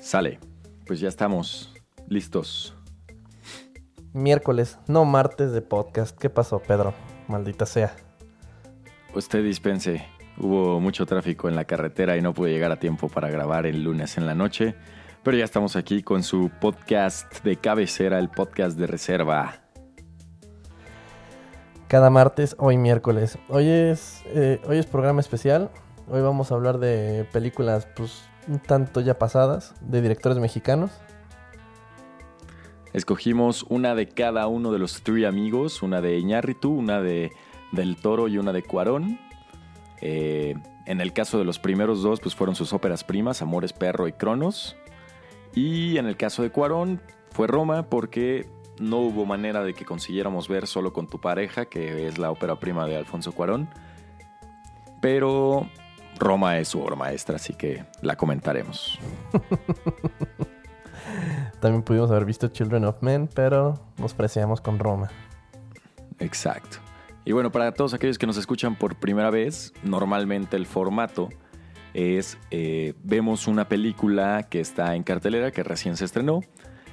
Sale. Pues ya estamos listos. Miércoles, no martes de podcast. ¿Qué pasó, Pedro? Maldita sea. Usted dispense. Hubo mucho tráfico en la carretera y no pude llegar a tiempo para grabar el lunes en la noche. Pero ya estamos aquí con su podcast de cabecera, el podcast de reserva. Cada martes, hoy miércoles. Hoy es, eh, hoy es programa especial. Hoy vamos a hablar de películas, pues, un tanto ya pasadas, de directores mexicanos. Escogimos una de cada uno de los tres amigos, una de Iñárritu, una de Del Toro y una de Cuarón. Eh, en el caso de los primeros dos, pues fueron sus óperas primas, Amores Perro y Cronos. Y en el caso de Cuarón, fue Roma porque no hubo manera de que consiguiéramos ver solo con tu pareja, que es la ópera prima de Alfonso Cuarón. Pero Roma es su obra maestra, así que la comentaremos. También pudimos haber visto Children of Men, pero nos preciamos con Roma. Exacto. Y bueno, para todos aquellos que nos escuchan por primera vez, normalmente el formato es, eh, vemos una película que está en cartelera, que recién se estrenó,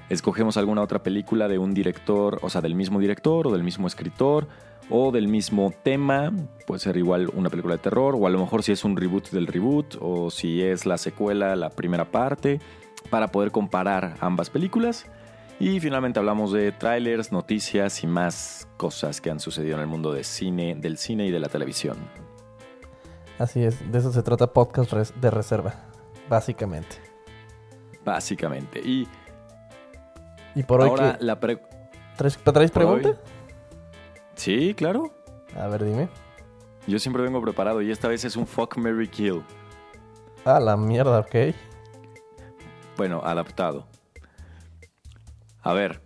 escogemos alguna otra película de un director, o sea, del mismo director o del mismo escritor o del mismo tema, puede ser igual una película de terror, o a lo mejor si es un reboot del reboot, o si es la secuela, la primera parte, para poder comparar ambas películas. Y finalmente hablamos de trailers, noticias y más cosas que han sucedido en el mundo de cine, del cine y de la televisión. Así es, de eso se trata podcast de reserva, básicamente. Básicamente. Y, y por hoy ahora la pre ¿Traes, ¿traes pregunta? Hoy... Sí, claro. A ver, dime. Yo siempre vengo preparado y esta vez es un fuck Mary Kill. Ah, la mierda, ok. Bueno, adaptado. A ver,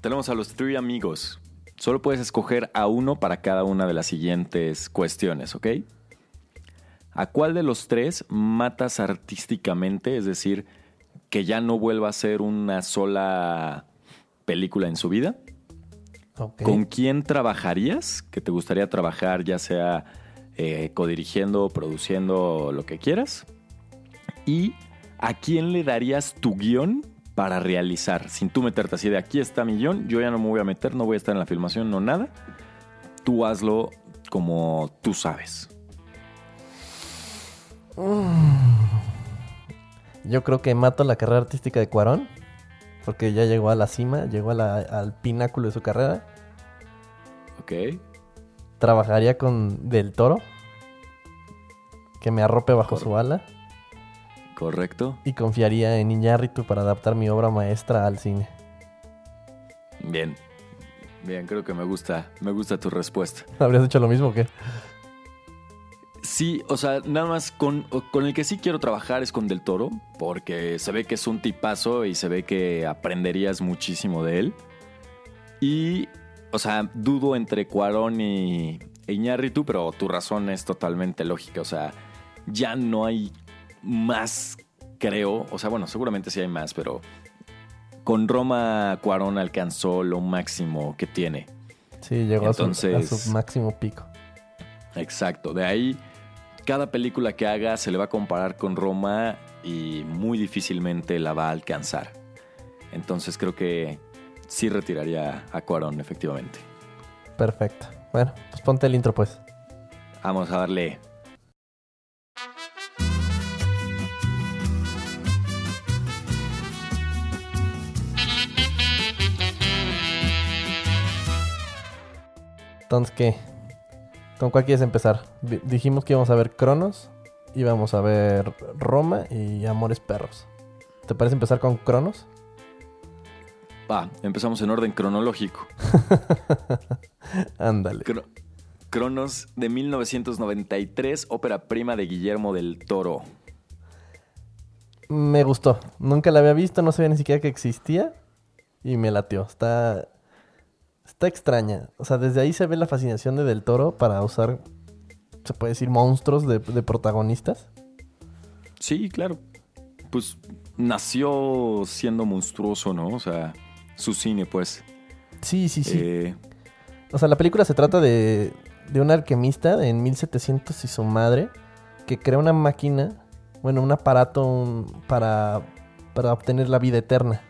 tenemos a los tres amigos. Solo puedes escoger a uno para cada una de las siguientes cuestiones, ¿ok? ¿A cuál de los tres matas artísticamente? Es decir, que ya no vuelva a ser una sola película en su vida. Okay. ¿Con quién trabajarías? Que te gustaría trabajar, ya sea eh, codirigiendo, produciendo, lo que quieras. ¿Y a quién le darías tu guion para realizar? Sin tú meterte así de aquí está mi guion, yo ya no me voy a meter, no voy a estar en la filmación, no nada. Tú hazlo como tú sabes. Yo creo que mato la carrera artística de Cuarón. Porque ya llegó a la cima, llegó a la, al pináculo de su carrera. Ok. Trabajaría con Del Toro. Que me arrope bajo Cor su ala. Correcto. Y confiaría en Iñárritu para adaptar mi obra maestra al cine. Bien. Bien, creo que me gusta, me gusta tu respuesta. ¿Habrías hecho lo mismo o qué? Sí, o sea, nada más con, con, el que sí quiero trabajar es con Del Toro, porque se ve que es un tipazo y se ve que aprenderías muchísimo de él. Y, o sea, dudo entre Cuarón y Iñárritu, pero tu razón es totalmente lógica. O sea, ya no hay más, creo. O sea, bueno, seguramente sí hay más, pero con Roma Cuarón alcanzó lo máximo que tiene. Sí, llegó Entonces, a, su, a su máximo pico. Exacto, de ahí cada película que haga se le va a comparar con Roma y muy difícilmente la va a alcanzar. Entonces creo que sí retiraría a Cuarón, efectivamente. Perfecto. Bueno, pues ponte el intro pues. Vamos a darle. Entonces, ¿qué? ¿Con cuál quieres empezar? D dijimos que íbamos a ver Cronos, íbamos a ver Roma y Amores Perros. ¿Te parece empezar con Cronos? Va, empezamos en orden cronológico. Ándale. Cro Cronos de 1993, ópera prima de Guillermo del Toro. Me gustó. Nunca la había visto, no sabía ni siquiera que existía. Y me latió. Está está extraña. O sea, desde ahí se ve la fascinación de Del Toro para usar, se puede decir, monstruos de, de protagonistas. Sí, claro. Pues nació siendo monstruoso, ¿no? O sea, su cine, pues. Sí, sí, sí. Eh, O sea, la película se trata de, de un alquimista en 1700 y su madre que crea una máquina, bueno, un aparato un- para para obtener la vida eterna.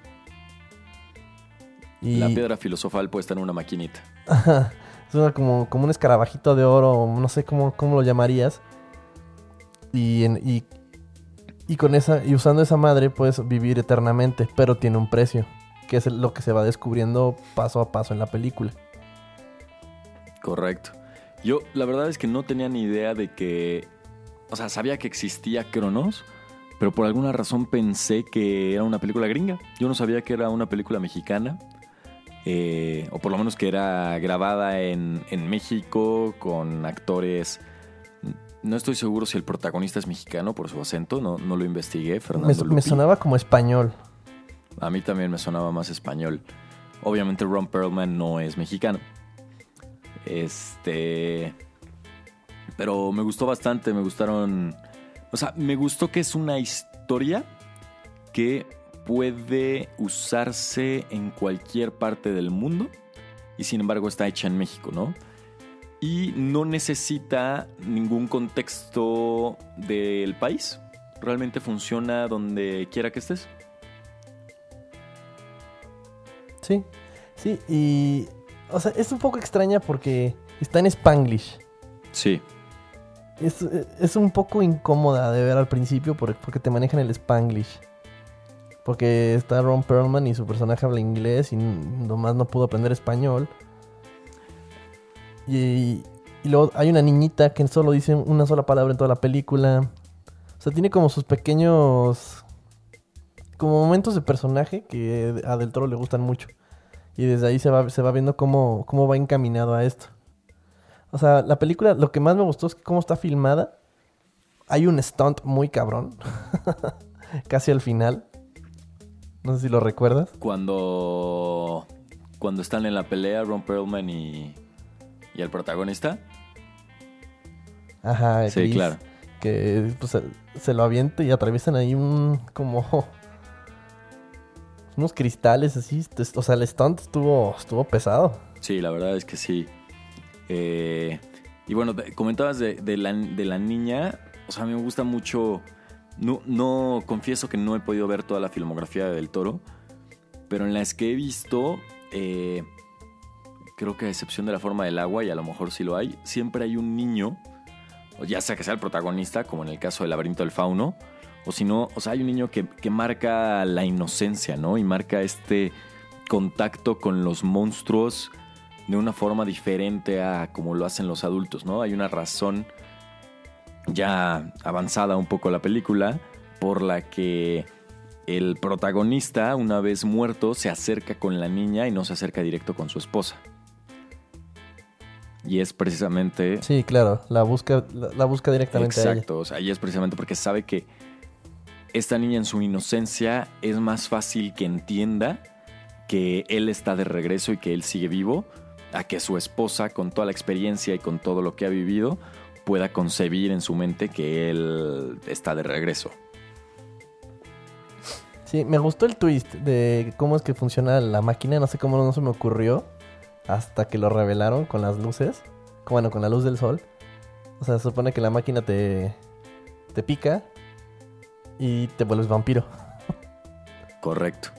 Y La piedra filosofal puesta en una maquinita. es una como, como un escarabajito de oro, no sé cómo, cómo lo llamarías. Y, en- y, y con esa, y usando esa madre puedes vivir eternamente, pero tiene un precio, que es lo que se va descubriendo paso a paso en la película. Correcto. Yo la verdad es que no tenía ni idea de que... O sea, sabía que existía Cronos, pero por alguna razón pensé que era una película gringa. Yo no sabía que era una película mexicana. Eh, o por lo menos que era grabada en, en México con actores... No estoy seguro si el protagonista es mexicano por su acento, no, no lo investigué, Fernando Me, me sonaba como español. A mí también me sonaba más español. Obviamente Ron Perlman no es mexicano. Este... Pero me gustó bastante, me gustaron... O sea, me gustó que es una historia que puede usarse en cualquier parte del mundo y sin embargo está hecha en México, ¿no? Y no necesita ningún contexto del país. Realmente funciona donde quiera que estés. Sí, sí, y... O sea, es un poco extraña porque está en Spanglish. Sí, Es, es un poco incómoda de ver al principio por- porque te manejan el Spanglish. Porque está Ron Perlman y su personaje habla inglés y nomás no pudo aprender español. Y, y luego hay una niñita que solo dice una sola palabra en toda la película. O sea, tiene como sus pequeños... Como momentos de personaje que a Del Toro le gustan mucho. Y desde ahí se va, se va viendo cómo, cómo va encaminado a esto. O sea, la película, lo que más me gustó es cómo está filmada. Hay un stunt muy cabrón. Casi al final. No sé si lo recuerdas. cuando, cuando están en la pelea Ron Perlman y, y el protagonista. Ajá, Sí, Chris, claro. Que pues, se, lo avienta y atraviesan ahí un como unos cristales así. O sea, el stunt estuvo, estuvo pesado. Sí, la verdad es que sí. Eh, y bueno, comentabas de, de la, de la niña. O sea, a mí me gusta mucho. No, no, confieso que no he podido ver toda la filmografía de Del Toro. Pero en las que he visto, eh, creo que a excepción de la forma del agua, y a lo mejor sí lo hay, siempre hay un niño, ya sea que sea el protagonista, como en el caso del laberinto del fauno, o si no, o sea, hay un niño que, que marca la inocencia, ¿no? Y marca este contacto con los monstruos de una forma diferente a como lo hacen los adultos, ¿no? Hay una razón ya avanzada un poco la película por la que el protagonista, una vez muerto, se acerca con la niña y no se acerca directo con su esposa. Y es precisamente... Sí, claro. La busca, la, la busca directamente a ella. Exacto, o sea, y es precisamente porque sabe que esta niña en su inocencia es más fácil que entienda que él está de regreso y que él sigue vivo, a que su esposa, con toda la experiencia y con todo lo que ha vivido, pueda concebir en su mente que él está de regreso. Sí, me gustó el twist de cómo es que funciona la máquina. No sé cómo no se me ocurrió hasta que lo revelaron con las luces. Bueno, con la luz del sol. O sea, se supone que la máquina te, te pica y te vuelves vampiro. Correcto.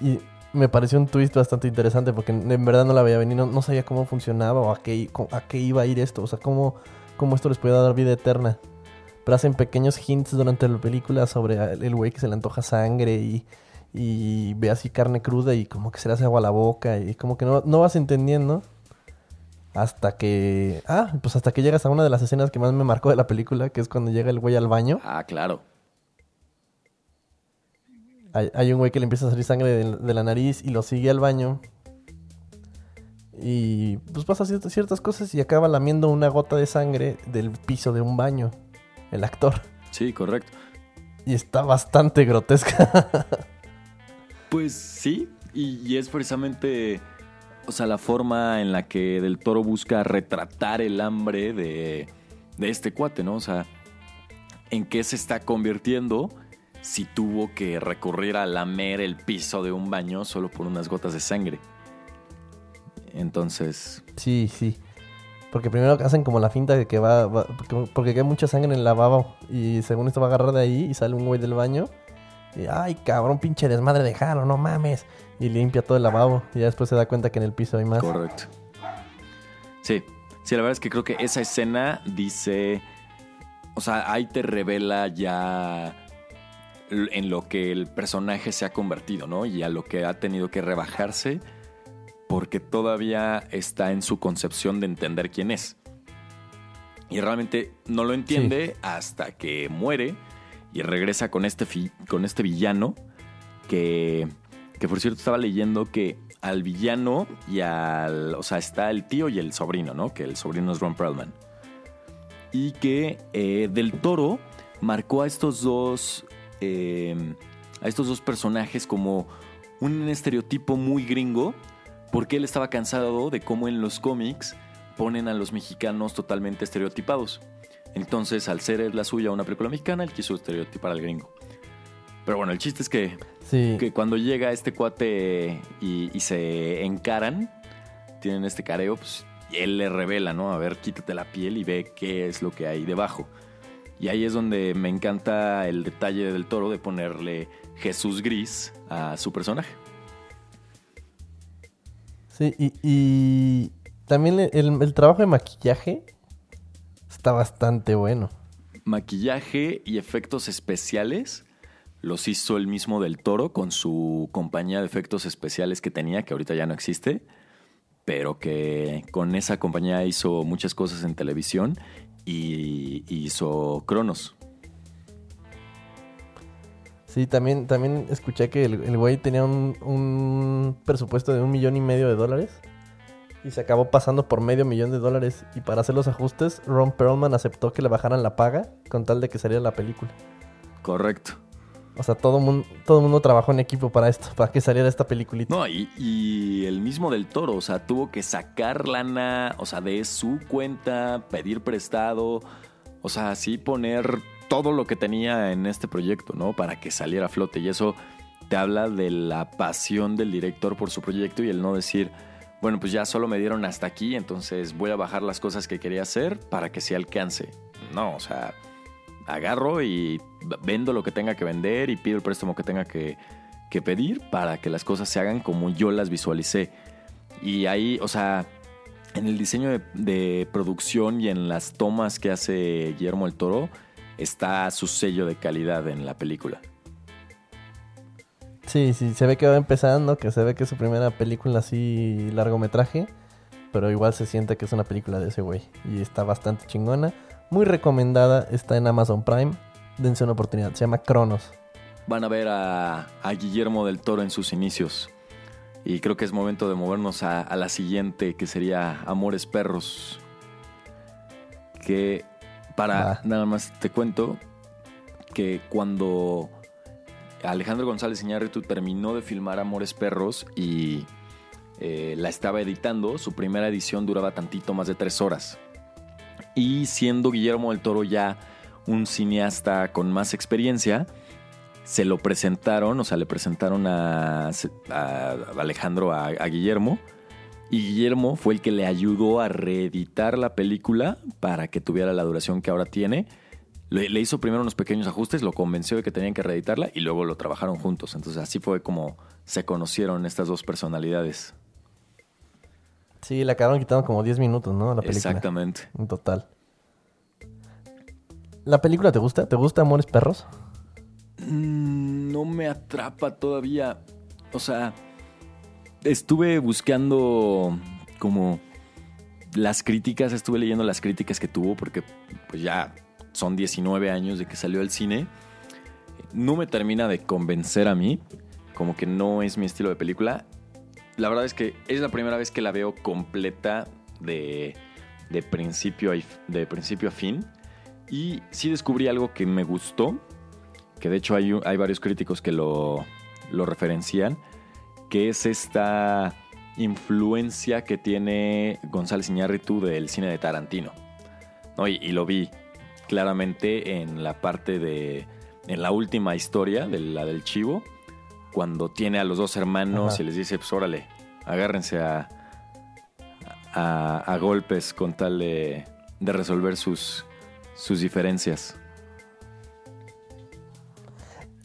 Y me pareció un twist bastante interesante porque en verdad no la veía venir. No, no sabía cómo funcionaba o a qué, a qué iba a ir esto. O sea, cómo, cómo esto les podía dar vida eterna. Pero hacen pequeños hints durante la película sobre el güey que se le antoja sangre y, y ve así carne cruda y como que se le hace agua a la boca y como que no, no vas entendiendo hasta que... Ah, pues hasta que llegas a una de las escenas que más me marcó de la película, que es cuando llega el güey al baño. Ah, claro. Hay, hay un güey que le empieza a salir sangre de, de la nariz y lo sigue al baño. Y pues pasa ciertas, ciertas cosas y acaba lamiendo una gota de sangre del piso de un baño. El actor. Sí, correcto. Y está bastante grotesca. Pues sí, y, y es precisamente, o sea, la forma en la que Del Toro busca retratar el hambre de, de este cuate, ¿no? O sea, en qué se está convirtiendo si tuvo que recurrir a lamer el piso de un baño solo por unas gotas de sangre. Entonces, sí, sí. Porque primero hacen como la finta de que va, va- porque, porque hay mucha sangre en el lavabo y según esto va a agarrar de ahí y sale un güey del baño Y, ay, cabrón, pinche desmadre de Jaro, no mames. Y limpia todo el lavabo. Y ya después se da cuenta que en el piso hay más. Correcto. Sí, sí, la verdad es que creo que esa escena dice, o sea, ahí te revela ya en lo que el personaje se ha convertido, ¿no? Y a lo que ha tenido que rebajarse porque todavía está en su concepción de entender quién es. Y realmente no lo entiende hasta que muere y regresa con este, con este villano que, que por cierto estaba leyendo que al villano y al... O sea, está el tío y el sobrino, ¿no? Que el sobrino es Ron Perlman. Y que eh, Del Toro marcó a estos dos... Eh, a estos dos personajes como un estereotipo muy gringo porque él estaba cansado de cómo en los cómics ponen a los mexicanos totalmente estereotipados. Entonces, al ser la suya una película mexicana, él quiso estereotipar al gringo. Pero bueno, el chiste es que, que cuando llega este cuate y, se encaran, tienen este careo, pues él le revela, ¿no? A ver, quítate la piel y ve qué es lo que hay debajo. Y ahí es donde me encanta el detalle del toro de ponerle Jesús Gris a su personaje. Sí, y, también el, trabajo de maquillaje está bastante bueno. Maquillaje y efectos especiales los hizo el mismo del Toro con su compañía de efectos especiales que tenía, que ahorita ya no existe, pero que con esa compañía hizo muchas cosas en televisión y hizo Cronos. Sí, también, también escuché que el, güey tenía un, presupuesto de un millón y medio de dólares. Y se acabó pasando por medio millón de dólares. Y para hacer los ajustes, Ron Perlman aceptó que le bajaran la paga con tal de que saliera la película. Correcto. O sea, todo mundo, todo mundo trabajó en equipo para esto, para que saliera esta peliculita. No, y, y, el mismo del toro, o sea, tuvo que sacar lana, o sea, de su cuenta, pedir prestado, o sea, así poner todo lo que tenía en este proyecto, ¿no? Para que saliera a flote. Y eso te habla de la pasión del director por su proyecto y el no decir, bueno, pues ya solo me dieron hasta aquí, entonces voy a bajar las cosas que quería hacer para que se alcance. No, o sea, agarro y vendo lo que tenga que vender y pido el préstamo que tenga que, pedir para que las cosas se hagan como yo las visualicé. Y ahí, o sea, en el diseño de, de producción y en las tomas que hace Guillermo el Toro, está su sello de calidad en la película. Sí, sí, se ve que va empezando, que se ve que es su primera película así largometraje, pero igual se siente que es una película de ese güey y está bastante chingona, muy recomendada, está en Amazon Prime, dense una oportunidad, se llama Cronos. Van a ver a, Guillermo del Toro en sus inicios y creo que es momento de movernos a, a la siguiente que sería Amores Perros, que para nada más te cuento que cuando Alejandro González Iñárritu terminó de filmar Amores Perros y eh, la estaba editando, su primera edición duraba tantito más de tres horas. Y siendo Guillermo del Toro ya un cineasta con más experiencia, se lo presentaron, o sea, le presentaron a, Alejandro, a Guillermo, y Guillermo fue el que le ayudó a reeditar la película para que tuviera la duración que ahora tiene. Le, hizo primero unos pequeños ajustes, lo convenció de que tenían que reeditarla y luego lo trabajaron juntos. Entonces así fue como se conocieron estas dos personalidades. Sí, le acabaron quitando como 10 minutos, ¿no? La película. Exactamente. En total. ¿La película te gusta? ¿Te gusta Amores Perros? Mm, no me atrapa todavía. O sea, estuve buscando como las críticas, estuve leyendo las críticas que tuvo porque pues ya son 19 años de que salió al cine. No me termina de convencer a mí, como que no es mi estilo de película. La verdad es que es la primera vez que la veo completa de, de, principio, a, de principio a fin. Y sí descubrí algo que me gustó, que de hecho hay, hay varios críticos que lo, lo referencian que es esta influencia que tiene González Iñárritu del cine de Tarantino. Y, lo vi claramente en la parte de. en la última historia, de la del chivo, cuando tiene a los dos hermanos y les dice: Pues órale, agárrense a, a, golpes con tal de, de resolver sus, sus diferencias.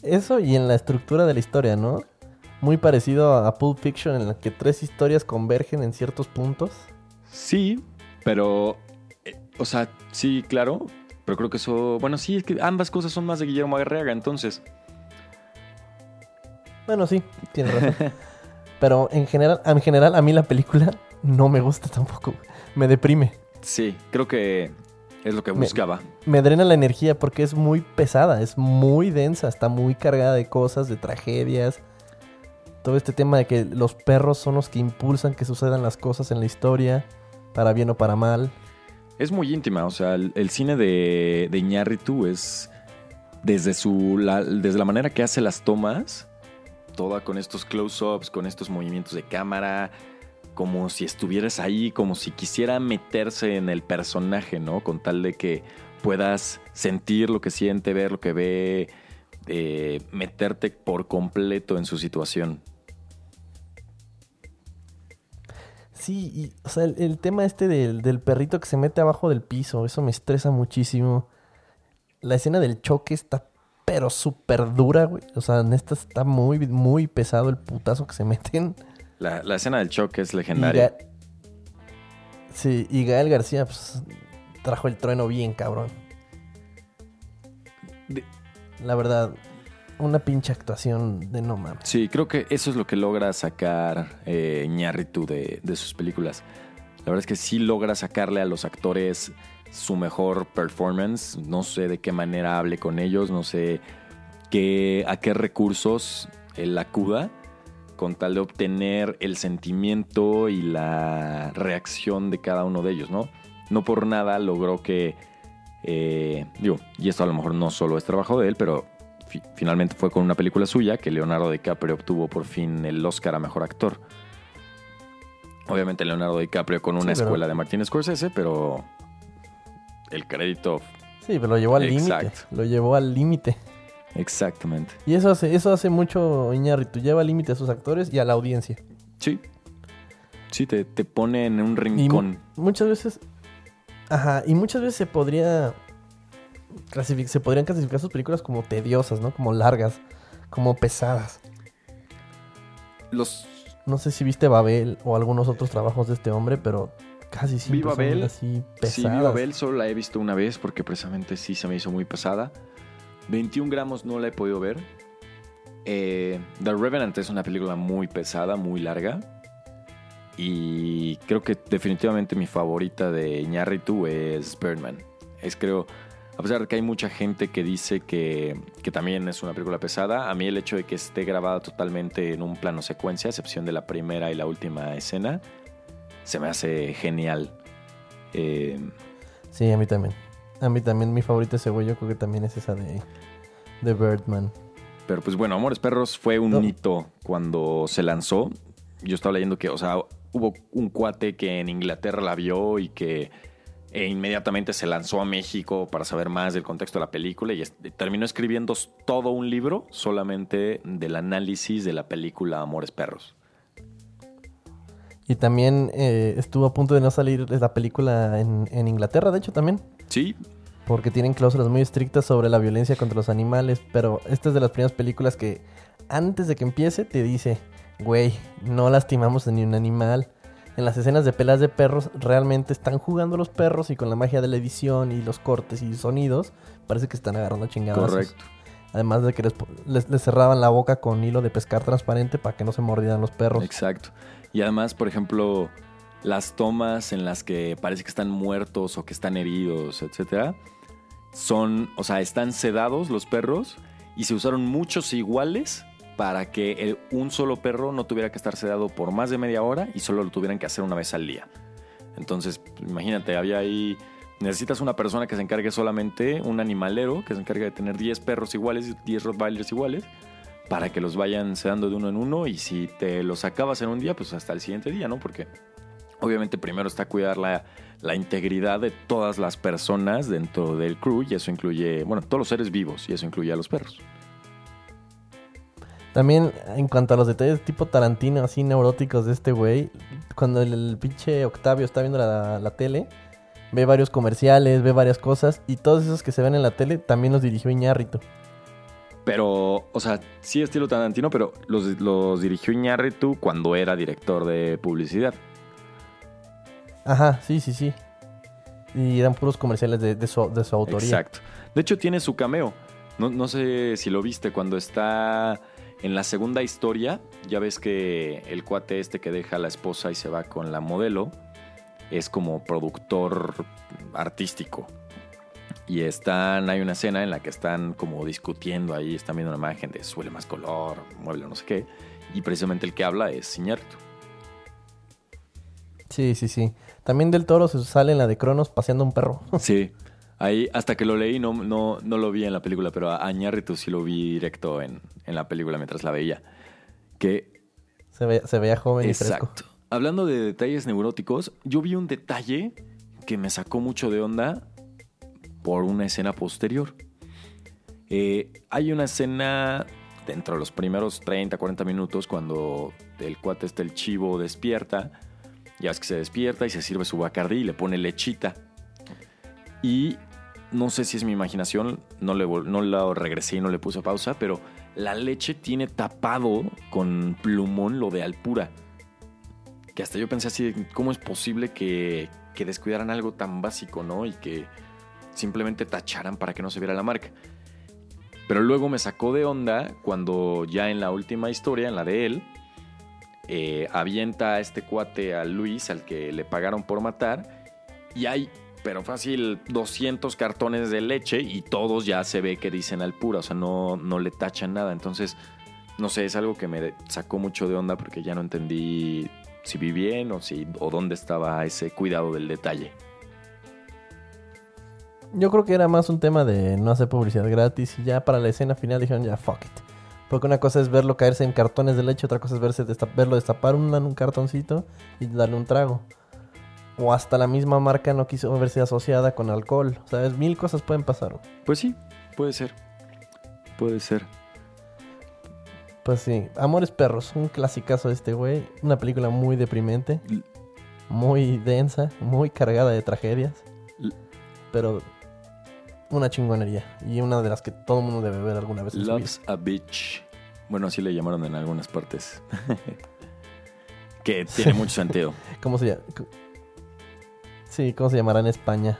Eso y en la estructura de la historia, ¿no? Muy parecido a Pulp Fiction en la que tres historias convergen en ciertos puntos. Sí, pero, eh, o sea, sí, claro, pero creo que eso, bueno, sí, es que ambas cosas son más de Guillermo Arriaga, entonces. Bueno, sí, tienes razón. Pero en general, en general, a mí la película no me gusta tampoco. Me deprime. Sí, creo que es lo que Me- buscaba. Me drena la energía porque es muy pesada, es muy densa, está muy cargada de cosas, de tragedias. Todo este tema de que los perros son los que impulsan que sucedan las cosas en la historia, para bien o para mal. Es muy íntima, o sea, el, cine de, de Iñárritu es desde su la, desde la manera que hace las tomas, toda con estos close-ups, con estos movimientos de cámara, como si estuvieras ahí, como si quisiera meterse en el personaje, ¿no? Con tal de que puedas sentir lo que siente, ver lo que ve, eh, meterte por completo en su situación. Sí, y, o sea, el, el tema este del, del perrito que se mete abajo del piso, eso me estresa muchísimo. La escena del choque está pero súper dura, güey. O sea, neta está muy, muy pesado el putazo que se meten. La, la escena del choque es Y legendaria. Ga- Sí, y Gael García, pues, trajo el trueno bien, cabrón. De- La verdad, una pinche actuación de no mames. Sí, creo que eso es lo que logra sacar eh, Iñárritu de, de sus películas. La verdad es que sí logra sacarle a los actores su mejor performance. No sé de qué manera hable con ellos, no sé qué, a qué recursos él acuda con tal de obtener el sentimiento y la reacción de cada uno de ellos, ¿no? No por nada logró que, eh, digo, y esto a lo mejor no solo es trabajo de él, pero finalmente fue con una película suya que Leonardo DiCaprio obtuvo por fin el Oscar a Mejor Actor. Obviamente Leonardo DiCaprio con una Sí, pero- escuela de Martin Scorsese, pero el crédito Sí, pero lo llevó al límite. Lo llevó al límite. exactamente. Y eso hace, eso hace mucho Iñárritu. Lleva al límite a sus actores y a la audiencia. Sí. Sí, te, te pone en un Y rincón. muchas veces. Ajá, y muchas veces se podría. Clasific- se podrían clasificar sus películas como tediosas, ¿no? Como largas, como pesadas. Los No sé si viste Babel o algunos otros trabajos de este hombre, pero casi siempre Vi son Babel. así pesadas. Sí, vi Babel, solo la he visto una vez porque precisamente sí se me hizo muy pesada. 21 gramos no la he podido ver. Eh, The Revenant es una película muy pesada, muy larga. Y creo que definitivamente mi favorita de Iñárritu es Birdman. Es creo, a pesar de que hay mucha gente que dice que, que también es una película pesada, a mí el hecho de que esté grabada totalmente en un plano secuencia, a excepción de la primera y la última escena, se me hace genial. Eh, Sí, a mí también. A mí también mi favorita ese güey, yo creo que también es esa de, de Birdman. Pero pues bueno, Amores Perros fue un No. hito cuando se lanzó. Yo estaba leyendo que, o sea, hubo un cuate que en Inglaterra la vio y que e inmediatamente se lanzó a México para saber más del contexto de la película y terminó escribiendo todo un libro solamente del análisis de la película Amores Perros. Y también eh, estuvo a punto de no salir la película en, en Inglaterra, de hecho, también. Sí, Porque tienen cláusulas muy estrictas sobre la violencia contra los animales. Pero esta es de las primeras películas que antes de que empiece te dice, güey, no lastimamos a ni un animal. En las escenas de pelas de perros realmente están jugando los perros y con la magia de la edición y los cortes y sonidos parece que están agarrando chingados. correcto. Además de que les, les- les cerraban la boca con hilo de pescar transparente para que no se mordieran los perros. Exacto. Y además, por ejemplo, las tomas en las que parece que están muertos o que están heridos, etcétera, son, o sea, están sedados los perros y se usaron muchos iguales para que un solo perro no tuviera que estar sedado por más de media hora y solo lo tuvieran que hacer una vez al día. Entonces, imagínate, había ahí necesitas una persona que se encargue solamente, un animalero que se encargue de tener 10 perros iguales, 10 Rottweilers iguales para que los vayan sedando de uno en uno y si te los acabas en un día, pues hasta el siguiente día, ¿no? Porque obviamente primero está cuidar la, la integridad de todas las personas dentro del crew y eso incluye, bueno, todos los seres vivos y eso incluye a los perros. También, en cuanto a los detalles tipo Tarantino, así neuróticos de este güey, cuando el, el pinche Octavio está viendo la, la tele, ve varios comerciales, ve varias cosas, y todos esos que se ven en la tele también los dirigió Iñárritu. Pero o sea, sí estilo Tarantino, pero los, los dirigió Iñárritu cuando era director de publicidad. Ajá, sí, sí, sí. Y eran puros comerciales de, de su, de su autoría. Exacto. De hecho, tiene su cameo. No, no sé si lo viste cuando está en la segunda historia. Ya ves que el cuate este que deja a la esposa y se va con la modelo es como productor artístico. Y están, hay una escena en la que están como discutiendo ahí, están viendo una imagen de suele más color, mueble, no sé qué. Y precisamente el que habla es Iñárritu. Sí, sí, sí. También del toro se sale en la de Cronos paseando un perro. Sí. Ahí, hasta que lo leí, no, no, no lo vi en la película, pero a sí lo vi directo en, en la película mientras la veía. Que Se, ve- se veía joven y fresco. Exacto. Hablando de detalles neuróticos, yo vi un detalle que me sacó mucho de onda por una escena posterior. Eh, hay una escena dentro de los primeros 30, 40 minutos cuando el cuate este, el chivo, despierta. Ya es que se despierta y se sirve su bacardí y le pone lechita. Y no sé si es mi imaginación, no, le, no la regresé y no le puse pausa, pero la leche tiene tapado con plumón lo de Alpura. Que hasta yo pensé así, ¿cómo es posible que, que descuidaran algo tan básico, no? Y que simplemente tacharan para que no se viera la marca. Pero luego me sacó de onda cuando ya en la última historia, en la de él, eh, avienta este cuate a Luis, al que le pagaron por matar, y hay, pero fácil, 200 cartones de leche y todos ya se ve que dicen al pura, o sea, no, no le tachan nada. Entonces, no sé, es algo que me sacó mucho de onda porque ya no entendí si vi bien o, si, o dónde estaba ese cuidado del detalle. Yo creo que era más un tema de no hacer publicidad gratis y ya para la escena final dijeron ya fuck it. Porque una cosa es verlo caerse en cartones de leche, otra cosa es verse desta- verlo destapar un cartoncito y darle un trago. O hasta la misma marca no quiso verse asociada con alcohol. ¿Sabes? Mil cosas pueden pasar. Pues sí, puede ser. Puede ser. Pues sí, Amores Perros, un clasicazo de este güey. Una película muy deprimente, muy densa, muy cargada de tragedias. Pero una chingonería. Y una de las que todo el mundo debe ver alguna vez en su vida. Loves a Bitch. Bueno, así le llamaron en algunas partes. que tiene mucho sentido. ¿Cómo se llama? Sí, ¿cómo se llamará en España?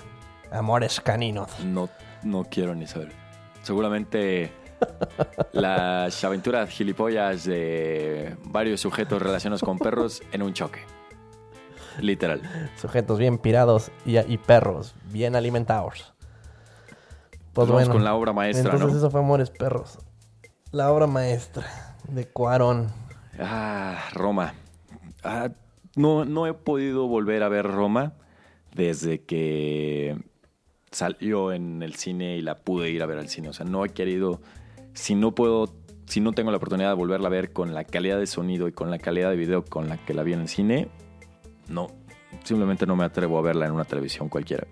Amores caninos. No, no quiero ni saber. Seguramente las aventuras gilipollas de varios sujetos relacionados con perros en un choque. Literal. Sujetos bien pirados y, y perros bien alimentados. Pues Vamos bueno, con la obra maestra, entonces ¿no? eso fue Amores Perros. La obra maestra de Cuarón. Ah, Roma. Ah, no, no he podido volver a ver Roma desde que salió en el cine y la pude ir a ver al cine. O sea, no he querido, si no puedo, si no tengo la oportunidad de volverla a ver con la calidad de sonido y con la calidad de video con la que la vi en el cine, no, simplemente no me atrevo a verla en una televisión cualquiera.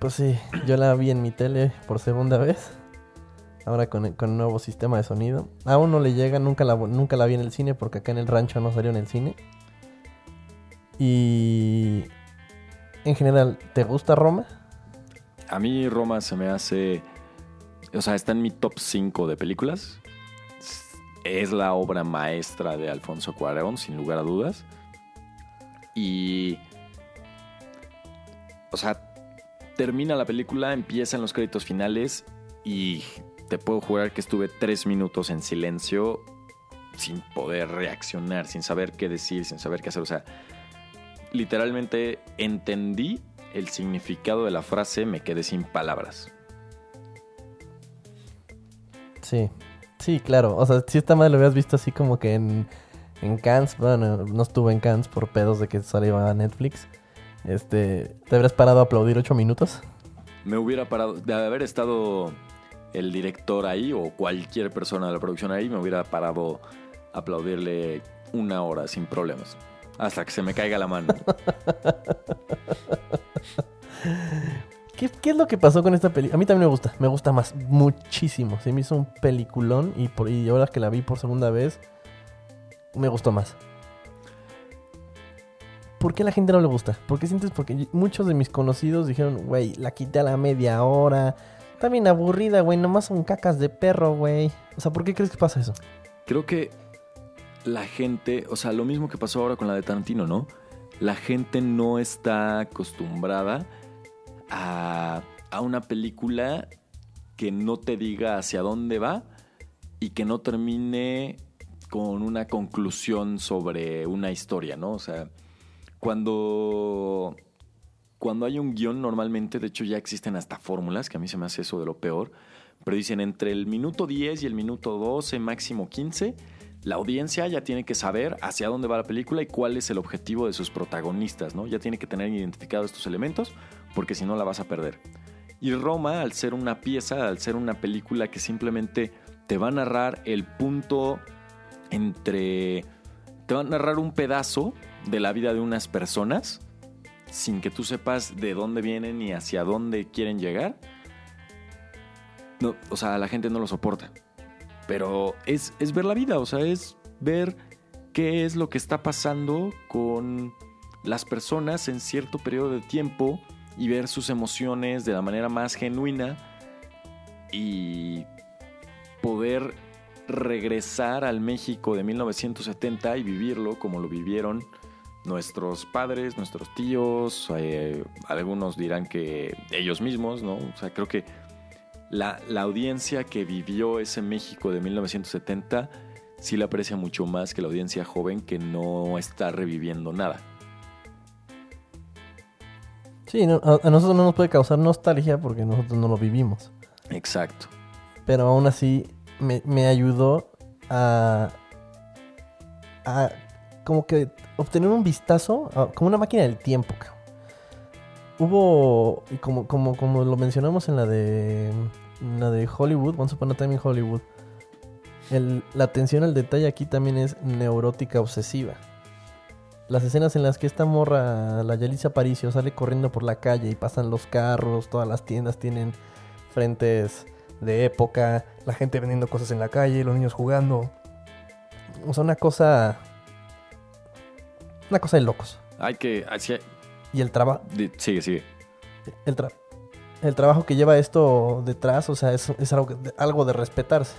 Pues sí, yo la vi en mi tele por segunda vez. Ahora con, con un nuevo sistema de sonido. Aún no le llega, nunca la, nunca la vi en el cine porque acá en el rancho no salió en el cine. Y en general, ¿te gusta Roma? A mí Roma se me hace, o sea, está en mi top 5 de películas. Es la obra maestra de Alfonso Cuarón, sin lugar a dudas. Y, o sea, termina la película, empiezan los créditos finales y te puedo jurar que estuve tres minutos en silencio sin poder reaccionar, sin saber qué decir, sin saber qué hacer. O sea, literalmente entendí el significado de la frase, me quedé sin palabras. Sí, sí, claro. O sea, si esta madre lo habías visto así como que en, en Cannes. Bueno, no estuve en Cannes por pedos de que salió a Netflix. Este, ¿te habrías parado a aplaudir ocho minutos? Me hubiera parado, de haber estado el director ahí o cualquier persona de la producción ahí, me hubiera parado a aplaudirle una hora sin problemas. Hasta que se me caiga la mano. ¿Qué, qué es lo que pasó con esta película? A mí también me gusta, me gusta más, muchísimo. Se me hizo un peliculón y, por, y ahora que la vi por segunda vez, me gustó más. ¿Por qué a la gente no le gusta? ¿Por qué sientes? Porque muchos de mis conocidos dijeron, güey, la quité a la media hora, Está bien aburrida, güey. Nomás son cacas de perro, güey. O sea, ¿por qué crees que pasa eso? Creo que la gente, o sea, lo mismo que pasó ahora con la de Tarantino, ¿no? La gente no está acostumbrada a, a una película que no te diga hacia dónde va y que no termine con una conclusión sobre una historia, ¿no? O sea, cuando, cuando hay un guion normalmente, de hecho ya existen hasta fórmulas, que a mí se me hace eso de lo peor, pero dicen entre el minuto 10 y el minuto 12, máximo 15, la audiencia ya tiene que saber hacia dónde va la película y cuál es el objetivo de sus protagonistas, ¿no? Ya tiene que tener identificados estos elementos, porque si no la vas a perder. Y Roma, al ser una pieza, al ser una película que simplemente te va a narrar el punto entre... Te va a narrar un pedazo de la vida de unas personas sin que tú sepas de dónde vienen y hacia dónde quieren llegar. No, o sea, la gente no lo soporta. Pero es, es ver la vida, o sea, es ver qué es lo que está pasando con las personas en cierto periodo de tiempo y ver sus emociones de la manera más genuina y poder regresar al México de 1970 y vivirlo como lo vivieron nuestros padres, nuestros tíos, eh, algunos dirán que ellos mismos, ¿no? O sea, creo que la, la, audiencia que vivió ese México de 1970 sí la aprecia mucho más que la audiencia joven que no está reviviendo nada. Sí, a, a nosotros no nos puede causar nostalgia porque nosotros no lo vivimos. Exacto. Pero aún así me, me ayudó a, a como que obtener un vistazo, a, como una máquina del tiempo. cabrón. Hubo, como, como, como lo mencionamos en la de la de Hollywood, Once Upon a Time in Hollywood, el- la atención al detalle aquí también es neurótica obsesiva. Las escenas en las que esta morra, la Yalitza Aparicio, sale corriendo por la calle y pasan los carros, todas las tiendas tienen frentes de época, la gente vendiendo cosas en la calle, los niños jugando. O sea, una cosa. Una cosa de locos. Hay que... Y el trabajo. sigue, sigue. El, tra- el trabajo que lleva esto detrás, o sea, es, algo de respetarse.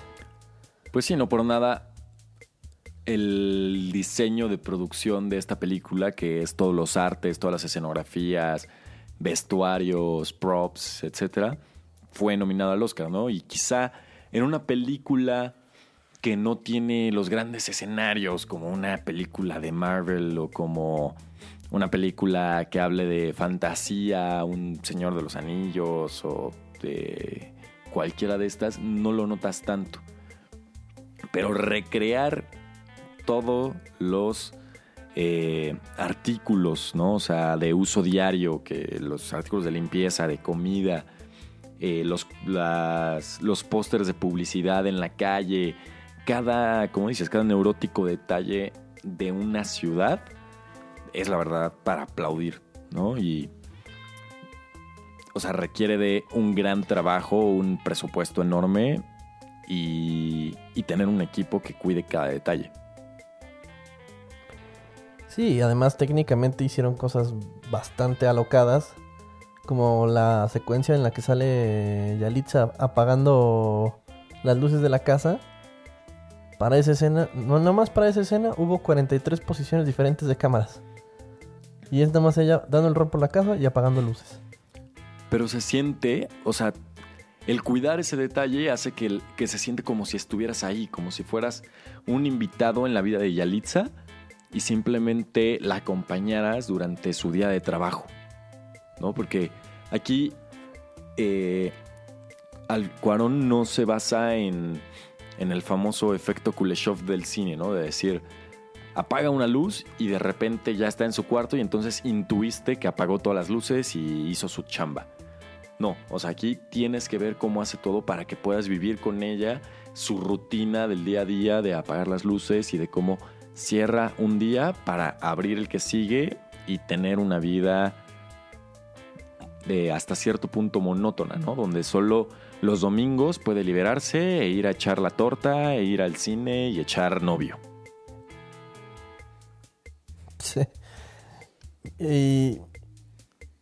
Pues sí, no por nada el diseño de producción de esta película, que es todos los artes, todas las escenografías, vestuarios, props, etcétera, fue nominado al Oscar, ¿no? Y quizá en una película que no tiene los grandes escenarios, como una película de Marvel o como una película que hable de fantasía, un Señor de los Anillos o de cualquiera de estas, no lo notas tanto. Pero recrear todos los eh, artículos, ¿no? O sea, de uso diario, que los artículos de limpieza, de comida, eh, los, las- los pósters de publicidad en la calle, cada, como dices, cada neurótico detalle de una ciudad es la verdad para aplaudir, ¿no? Y, o sea, requiere de un gran trabajo, un presupuesto enorme y, y tener un equipo que cuide cada detalle. Sí, además técnicamente hicieron cosas bastante alocadas. Como la secuencia en la que sale Yalitza apagando las luces de la casa. Para esa escena, no nada más para esa escena, hubo 43 posiciones diferentes de cámaras. Y es nada más ella dando el rol por la casa y apagando luces. Pero se siente, o sea, el cuidar ese detalle hace que, que se siente como si estuvieras ahí, como si fueras un invitado en la vida de Yalitza y simplemente la acompañaras durante su día de trabajo. ¿No? Porque aquí eh, Al- Cuarón no se basa en, en el famoso efecto Kuleshov del cine, ¿no? De decir, apaga una luz y de repente ya está en su cuarto y entonces intuiste que apagó todas las luces y hizo su chamba. No, o sea, aquí tienes que ver cómo hace todo para que puedas vivir con ella su rutina del día a día de apagar las luces y de cómo cierra un día para abrir el que sigue y tener una vida de hasta cierto punto monótona, ¿no? Donde solo los domingos puede liberarse e ir a echar la torta, e ir al cine y echar novio. Y.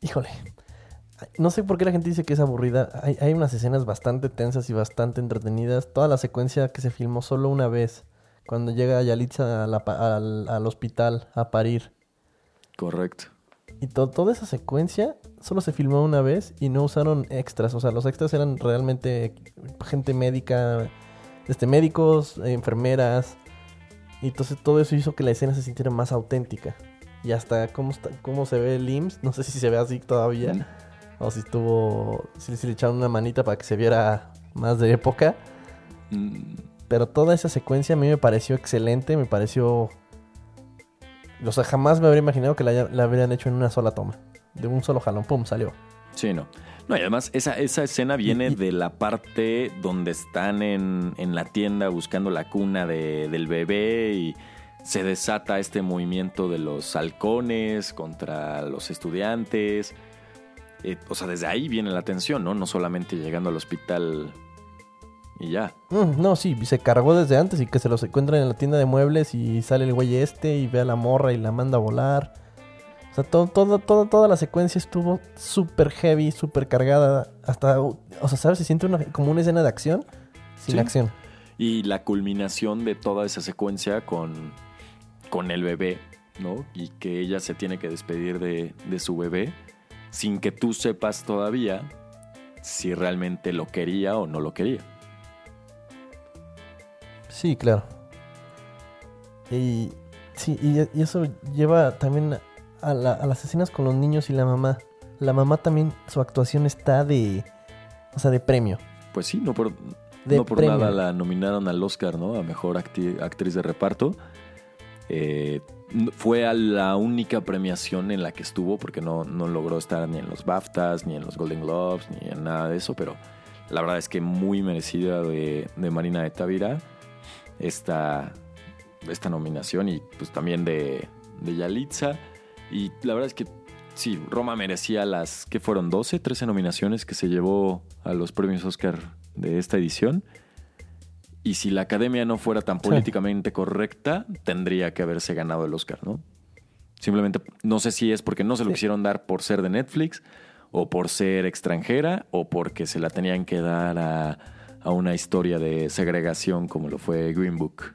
Híjole. No sé por qué la gente dice que es aburrida. Hay, hay unas escenas bastante tensas y bastante entretenidas. Toda la secuencia que se filmó solo una vez. Cuando llega Yalitza a la al, al hospital a parir. Correcto. Y to- toda esa secuencia solo se filmó una vez y no usaron extras. O sea, los extras eran realmente gente médica, este, médicos, enfermeras. Y entonces todo eso hizo que la escena se sintiera más auténtica. Y hasta cómo, está, cómo se ve el IMSS, no sé si se ve así todavía. O si estuvo, si, si le echaron una manita para que se viera más de época. Mm, Pero toda esa secuencia a mí me pareció excelente, me pareció... O sea, jamás me habría imaginado que la, habrían hecho en una sola toma. De un solo jalón, pum, salió. Sí, no. No, y además esa, esa escena viene y- de la parte donde están en, en la tienda buscando la cuna de- del bebé y se desata este movimiento de los halcones contra los estudiantes. Eh, o sea, desde ahí viene la tensión, ¿no? No solamente llegando al hospital y ya. Mm, no, sí, se cargó desde antes y que se los encuentran en la tienda de muebles y sale el güey este y ve a la morra y la manda a volar. O sea, todo, todo, todo- toda la secuencia estuvo súper heavy, súper cargada. Hasta, o sea, ¿sabes? Se siente una- como una escena de acción sin Sí. acción. Y la culminación de toda esa secuencia con, con el bebé, ¿no? Y que ella se tiene que despedir de, de su bebé sin que tú sepas todavía si realmente lo quería o no lo quería. Sí, claro. Y, sí, y, eso lleva también a, la- a las escenas con los niños y la mamá. La mamá también, su actuación está de... O sea, de premio. Pues sí, no por, De no por premio. nada la nominaron al Oscar, ¿no? A Mejor acti- Actriz de Reparto. Eh, fue a la única premiación en la que estuvo porque no, no logró estar ni en los BAFTAs, ni en los Golden Globes, ni en nada de eso, pero la verdad es que muy merecida de, de Marina de Tavira esta, esta nominación y pues también de, de Yalitza. Y la verdad es que sí, Roma merecía las, que fueron? ¿12, 13 nominaciones que se llevó a los premios Oscar de esta edición. Y si la academia no fuera tan Sí. políticamente correcta, tendría que haberse ganado el Oscar, ¿no? Simplemente, no sé si es porque no se lo Sí. quisieron dar por ser de Netflix, o por ser extranjera, o porque se la tenían que dar a, a una historia de segregación como lo fue Green Book.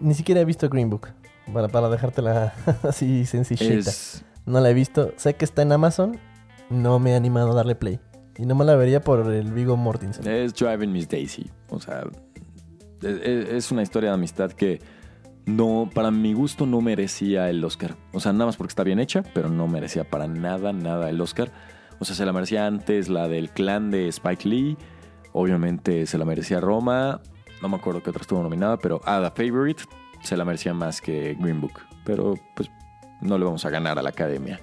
Ni siquiera he visto Green Book. Para, para dejártela así sencillita. Es, No la he visto. Sé que está en Amazon. No me he animado a darle play. Y no me la vería por el Vigo Mortensen. es Driving Miss Daisy. O sea, es, es- es una historia de amistad que no, para mi gusto, no merecía el Oscar. O sea, nada más porque está bien hecha, pero no merecía para nada, nada el Oscar. O sea, se la merecía antes la del clan de Spike Lee. Obviamente se la merecía Roma. No me acuerdo qué otra estuvo nominada, pero ah, The Favorite se la merecía más que Green Book. Pero pues no le vamos a ganar a la academia.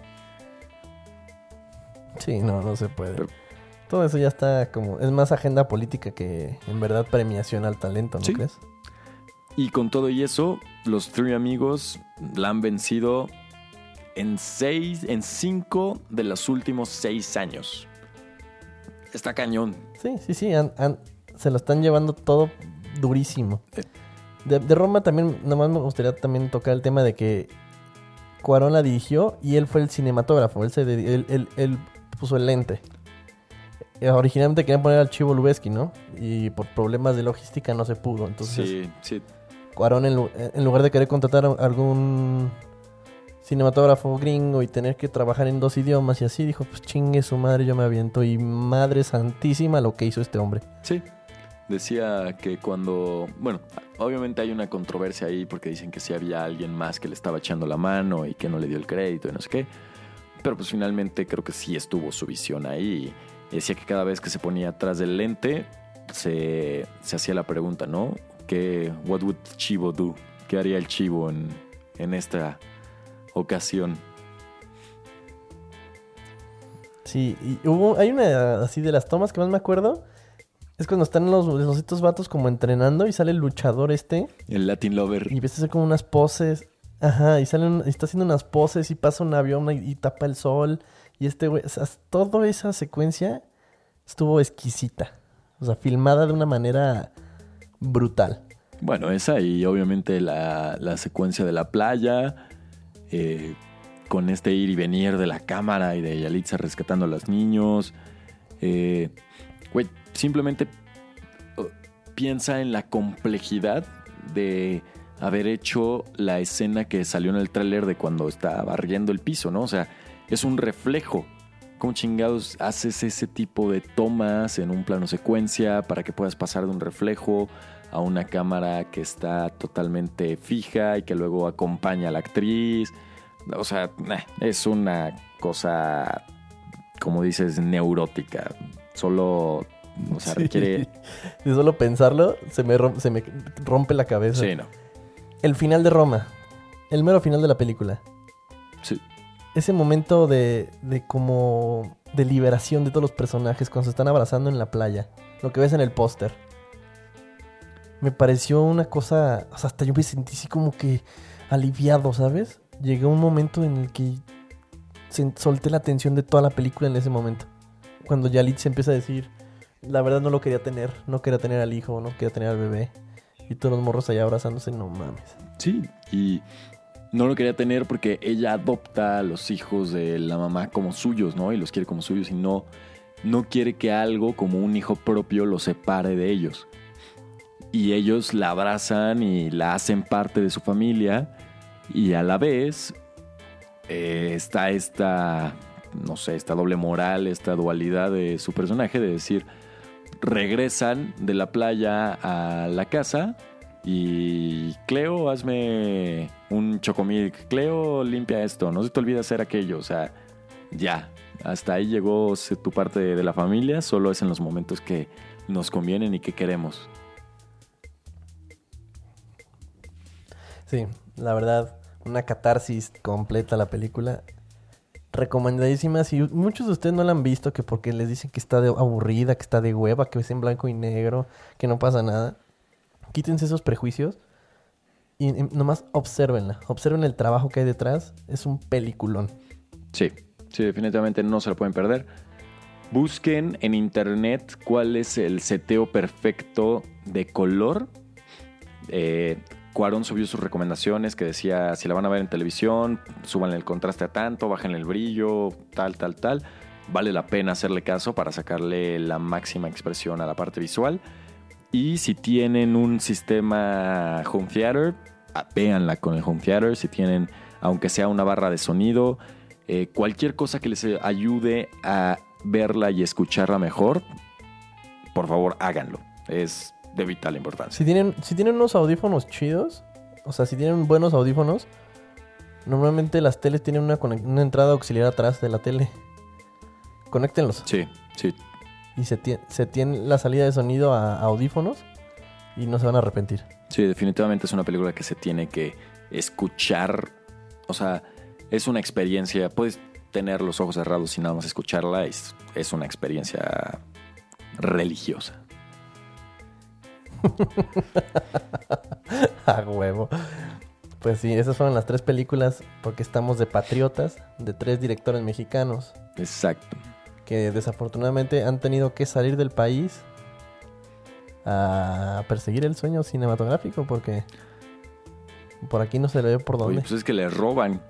Sí, no, no se puede. Pero- Todo eso ya está como... Es más agenda política que en verdad premiación al talento, ¿no Sí. crees? Y con todo y eso, los Three Amigos la han vencido en seis, en cinco de los últimos seis años. Está cañón. Sí, sí, sí. han- han- se lo están llevando todo durísimo. Eh. De, de Roma también, nomás me gustaría también tocar el tema de que Cuarón la dirigió y él fue el cinematógrafo. Él, se él, él- él puso el lente. Eh, Originalmente querían poner al Chivo Lubeski, ¿no? Y por problemas de logística no se pudo. Entonces, Sí, sí. Cuarón, en, en lugar de querer contratar a algún cinematógrafo gringo y tener que trabajar en dos idiomas y así, dijo, pues chingue su madre, yo me aviento. Y madre santísima lo que hizo este hombre. Sí. Decía que cuando. Bueno, obviamente hay una controversia ahí porque dicen que sí había alguien más que le estaba echando la mano y que no le dio el crédito y no sé qué. Pero pues finalmente creo que sí estuvo su visión ahí. Y decía que cada vez que se ponía atrás del lente, se, se hacía la pregunta, ¿no? ¿Qué, what would Chivo do? ¿Qué haría el Chivo en, en esta ocasión? Sí, y hubo, hay una así de las tomas que más me acuerdo. Es cuando están los, los estos vatos como entrenando y sale el luchador este El Latin Lover. y empieza a hacer como unas poses. Ajá, y sale un- y está haciendo unas poses y pasa un avión y, y tapa el sol. Y este güey, o sea, toda esa secuencia estuvo exquisita. O sea, filmada de una manera brutal. Bueno, esa y obviamente la, la secuencia de la playa. eh, con este ir y venir de la cámara y de Yalitza rescatando a los niños. Eh, güey, simplemente uh, piensa en la complejidad de haber hecho la escena que salió en el tráiler de cuando está barriendo el piso, ¿no? O sea, es un reflejo. ¿Cómo chingados haces ese tipo de tomas en un plano secuencia para que puedas pasar de un reflejo a una cámara que está totalmente fija y que luego acompaña a la actriz? O sea, es una cosa, como dices, neurótica. Solo, o sea, requiere... De solo pensarlo, se me, se me rompe la cabeza. Sí, no. El final de Roma. El mero final de la película. Sí. Ese momento de, de como de liberación de todos los personajes cuando se están abrazando en la playa. Lo que ves en el póster. Me pareció una cosa... O sea, hasta yo me sentí así como que aliviado, ¿sabes? Llegué a un momento en el que solté la atención de toda la película en ese momento. Cuando Yalit se empieza a decir, la verdad no lo quería tener, no quería tener al hijo, no quería tener al bebé. Y todos los morros allá abrazándose, no mames. Sí, y no lo quería tener porque ella adopta a los hijos de la mamá como suyos, ¿no? Y los quiere como suyos y no, no quiere que algo como un hijo propio lo separe de ellos. Y ellos la abrazan y la hacen parte de su familia y a la vez eh, está esta, no sé, esta doble moral, esta dualidad de su personaje de decir, regresan de la playa a la casa y Cleo, hazme un chocomilk. Cleo, limpia esto. No se te olvide hacer aquello. O sea, ya. Hasta ahí llegó tu parte de la familia. Solo es en los momentos que nos convienen y que queremos. Sí, la verdad, una catarsis completa la película recomendadísima. Si muchos de ustedes no la han visto, que porque les dicen que está aburrida, que está de hueva, que es en blanco y negro, que no pasa nada. Quítense esos prejuicios y nomás observenla. Observen el trabajo que hay detrás. Es un peliculón. Sí, sí, definitivamente no se lo pueden perder. Busquen en internet cuál es el seteo perfecto de color. Eh, subió sus recomendaciones que decía, si la van a ver en televisión, suban el contraste a tanto, bajen el brillo, tal, tal, tal. Vale la pena hacerle caso para sacarle la máxima expresión a la parte visual. Y si tienen un sistema home theater, ah, véanla con el home theater. Si tienen, aunque sea una barra de sonido, eh, cualquier cosa que les ayude a verla y escucharla mejor, por favor háganlo. Es de vital importancia. Si tienen, si tienen unos audífonos chidos, o sea, si tienen buenos audífonos, normalmente las teles tienen una, una entrada auxiliar atrás de la tele. Conéctenlos. Sí, sí. Y se, se tiene la salida de sonido a, audífonos y no se van a arrepentir. Sí, definitivamente es una película que se tiene que escuchar. O sea, es una experiencia. Puedes tener los ojos cerrados y nada más escucharla. Es, es una experiencia religiosa. A huevo. Pues sí, esas fueron las tres películas porque estamos de patriotas de tres directores mexicanos. Exacto. Que desafortunadamente han tenido que salir del país a perseguir el sueño cinematográfico porque por aquí no se le ve por dónde. pues es que le roban.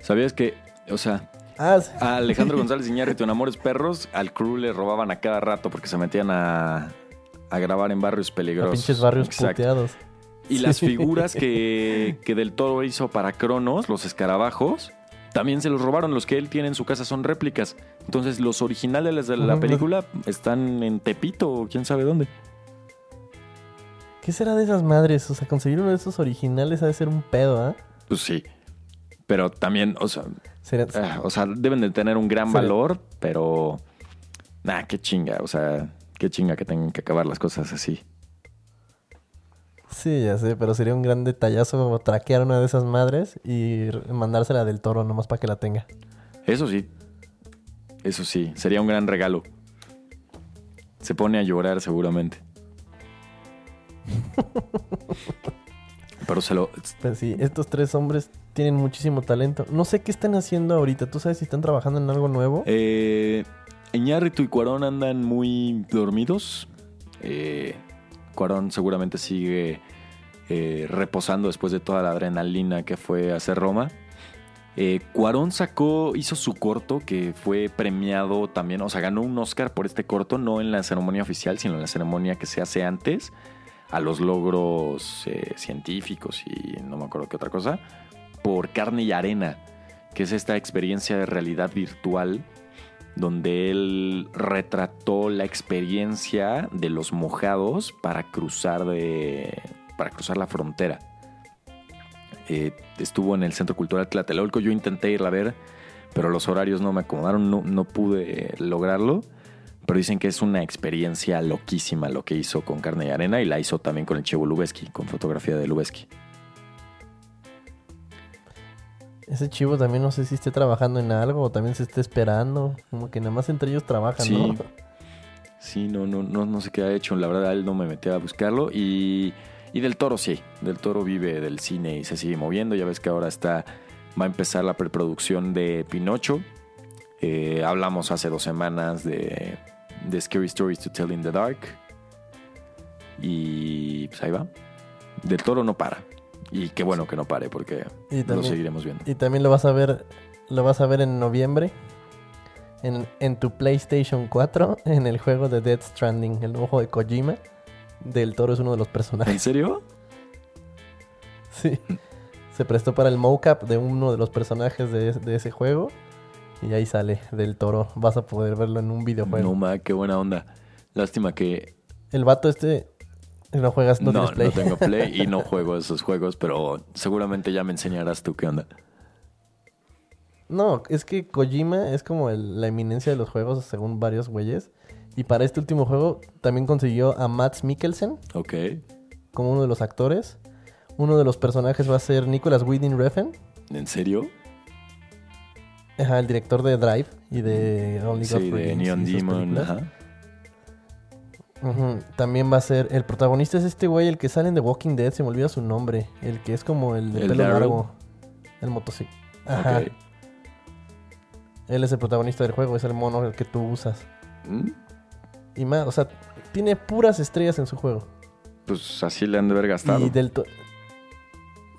¿Sabías que, o sea, ah, a Alejandro González Iñárritu en Amores Perros, al crew le robaban a cada rato porque se metían a, a grabar en barrios peligrosos. pinches barrios puteados. Y las figuras que, que Del Toro hizo para Cronos, los escarabajos, también se los robaron. Los que él tiene en su casa son réplicas. Entonces, los originales de la película están en Tepito o quién sabe dónde. ¿Qué será de esas madres? O sea, conseguir uno de esos originales ha de ser un pedo, ¿ah? Pues sí. Pero también, o sea, ah, o sea, deben de tener un gran valor, pero. Nah, qué chinga. O sea, Qué chinga que tengan que acabar las cosas así. Sí, ya sé, pero sería un gran detallazo traquear una de esas madres y mandársela del toro nomás para que la tenga. Eso sí. Eso sí, sería un gran regalo. Se pone a llorar seguramente. pero se lo... Pues sí, estos tres hombres tienen muchísimo talento. No sé qué están haciendo ahorita. ¿Tú sabes si están trabajando en algo nuevo? Eh, Iñárritu y Cuarón andan muy dormidos. Eh, Cuarón seguramente sigue eh, reposando después de toda la adrenalina que fue hacer Roma. Eh, Cuarón sacó, hizo su corto que fue premiado también, o sea, ganó un Oscar por este corto, no en la ceremonia oficial, sino en la ceremonia que se hace antes, a los logros eh, científicos y no me acuerdo qué otra cosa, por Carne y Arena, que es esta experiencia de realidad virtual donde él retrató la experiencia de los mojados para cruzar de para cruzar la frontera. Eh, estuvo en el Centro Cultural Tlatelolco. Yo intenté ir a ver, pero los horarios no me acomodaron, no, no pude lograrlo. Pero dicen que es una experiencia loquísima lo que hizo con Carne y Arena y la hizo también con el Chevo Lubeski, con fotografía de Lubeski. Ese chivo también no sé si esté trabajando en algo o también se esté esperando. Como que nada más entre ellos trabajan. ¿no? Sí, no, no, no, no sé qué ha hecho. La verdad, él no me metí a buscarlo. Y, y Del Toro sí. Del Toro vive del cine y se sigue moviendo. Ya ves que ahora está. Va a empezar la preproducción de Pinocho. Eh, hablamos hace dos semanas de, de Scary Stories to Tell in the Dark. Y pues ahí va. Del Toro no para. Y qué bueno que no pare porque Y lo también, seguiremos viendo. y también lo vas a ver, lo vas a ver en noviembre. En, en tu PlayStation 4, en el juego de Death Stranding, el juego de Kojima. Del Toro es uno de los ¿En personajes. serio? Sí. Se prestó para el mocap de uno de los personajes de, de ese juego. Y ahí sale Del Toro. Vas a poder verlo en un videojuego. No, ma, qué buena onda. Lástima que El vato este no juegas, no, No, tienes play. no tengo Play y no juego esos juegos, pero seguramente ya me enseñarás tú qué onda. No, es que Kojima es como el- la eminencia de los juegos según varios güeyes. Y para este último juego también consiguió a Matt Mikkelsen Ok. como uno de los actores. Uno de los personajes va a ser Nicholas Winding Refn, ¿En serio? ajá, el director de Drive y de Only God Sí, de Neon Demon. películas. También va a ser el protagonista es este güey, el que sale en The Walking Dead, se me olvida su nombre, el que es como el de ¿El pelo largo, el motociclista. Ajá. Él es el protagonista del juego, es el mono que tú usas. Mm, Y más, o sea, tiene puras estrellas en su juego. Pues así le han de haber gastado. Y del.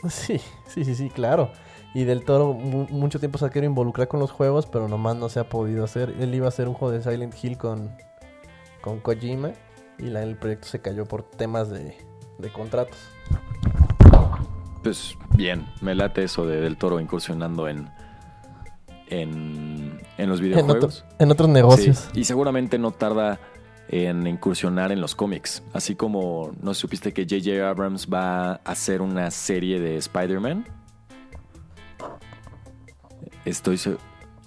Sí, sí, sí, sí, claro. Y del Toro mu- mucho tiempo se ha querido involucrar con los juegos, pero nomás no se ha podido hacer. Él iba a hacer un juego de Silent Hill con, con Kojima y la- el proyecto se cayó por temas de, de contratos. Pues bien, me late eso de Del Toro incursionando en, en, en los En, videojuegos. otro- en otros negocios. Sí, y seguramente no tarda en incursionar en los cómics. Así como no supiste que J.J. Abrams va a hacer una serie de Spider-Man. Estoy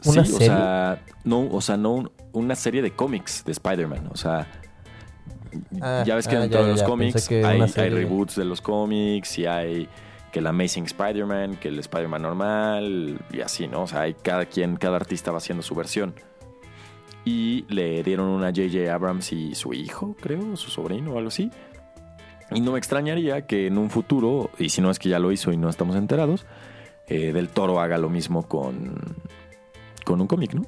¿Una sí, serie? o sea, no, o sea, no un- una serie de cómics de Spider-Man. O sea, Ah, ya ves que ah, dentro ya, de los cómics hay, reboots de los cómics y hay que el Amazing Spider-Man, que el Spider-Man normal y así, ¿no? O sea, hay cada quien, cada artista va haciendo su versión. Y le dieron una a J.J. Abrams y su hijo, creo, su sobrino o algo así. Y no me extrañaría que en un futuro, y si no es que ya lo hizo y no estamos enterados, eh, Del Toro haga lo mismo con, con un cómic, ¿no?